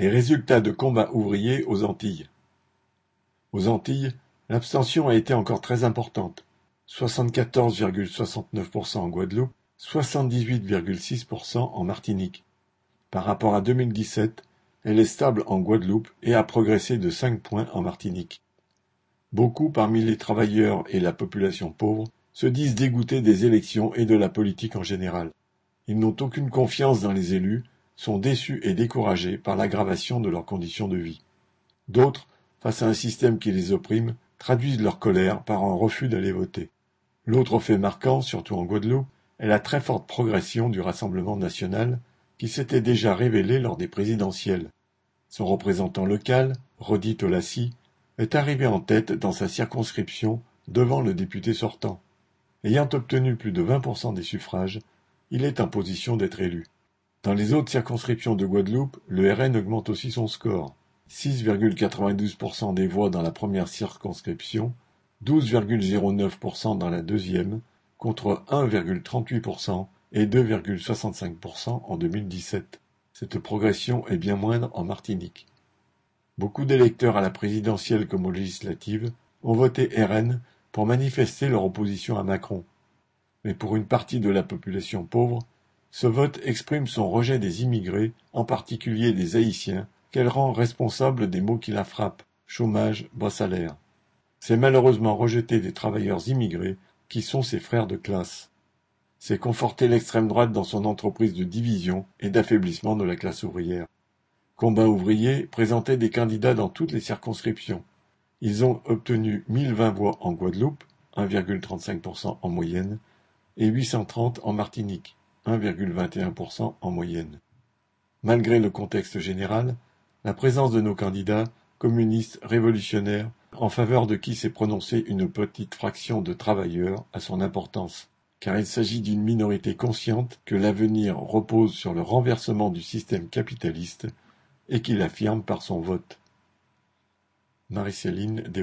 Les résultats de combats ouvriers aux Antilles. Aux Antilles, l'abstention a été encore très importante, 74,69% en Guadeloupe, 78,6% en Martinique. Par rapport à 2017, elle est stable en Guadeloupe et a progressé de 5 points en Martinique. Beaucoup parmi les travailleurs et la population pauvre se disent dégoûtés des élections et de la politique en général. Ils n'ont aucune confiance dans les élus sont déçus et découragés par l'aggravation de leurs conditions de vie. D'autres, face à un système qui les opprime, traduisent leur colère par un refus d'aller voter. L'autre fait marquant, surtout en Guadeloupe, est la très forte progression du Rassemblement national qui s'était déjà révélé lors des présidentielles. Son représentant local, Rodi Tolassi, est arrivé en tête dans sa circonscription devant le député sortant. Ayant obtenu plus de 20% des suffrages, il est en position d'être élu. Dans les autres circonscriptions de Guadeloupe, le RN augmente aussi son score. 6,92% des voix dans la première circonscription, 12,09% dans la deuxième, contre 1,38% et 2,65% en 2017. Cette progression est bien moindre en Martinique. Beaucoup d'électeurs à la présidentielle comme aux législatives ont voté RN pour manifester leur opposition à Macron. Mais pour une partie de la population pauvre, ce vote exprime son rejet des immigrés, en particulier des Haïtiens, qu'elle rend responsables des maux qui la frappent, chômage, bas salaire. C'est malheureusement rejeter des travailleurs immigrés qui sont ses frères de classe. C'est conforter l'extrême droite dans son entreprise de division et d'affaiblissement de la classe ouvrière. Combat ouvrier présentait des candidats dans toutes les circonscriptions. Ils ont obtenu 1020 voix en Guadeloupe, 1,35% en moyenne, et 830 en Martinique, 1,21% en moyenne. Malgré le contexte général, la présence de nos candidats, communistes, révolutionnaires, en faveur de qui s'est prononcée une petite fraction de travailleurs, a son importance, car il s'agit d'une minorité consciente que l'avenir repose sur le renversement du système capitaliste et qui l'affirme par son vote. Marie-Céline des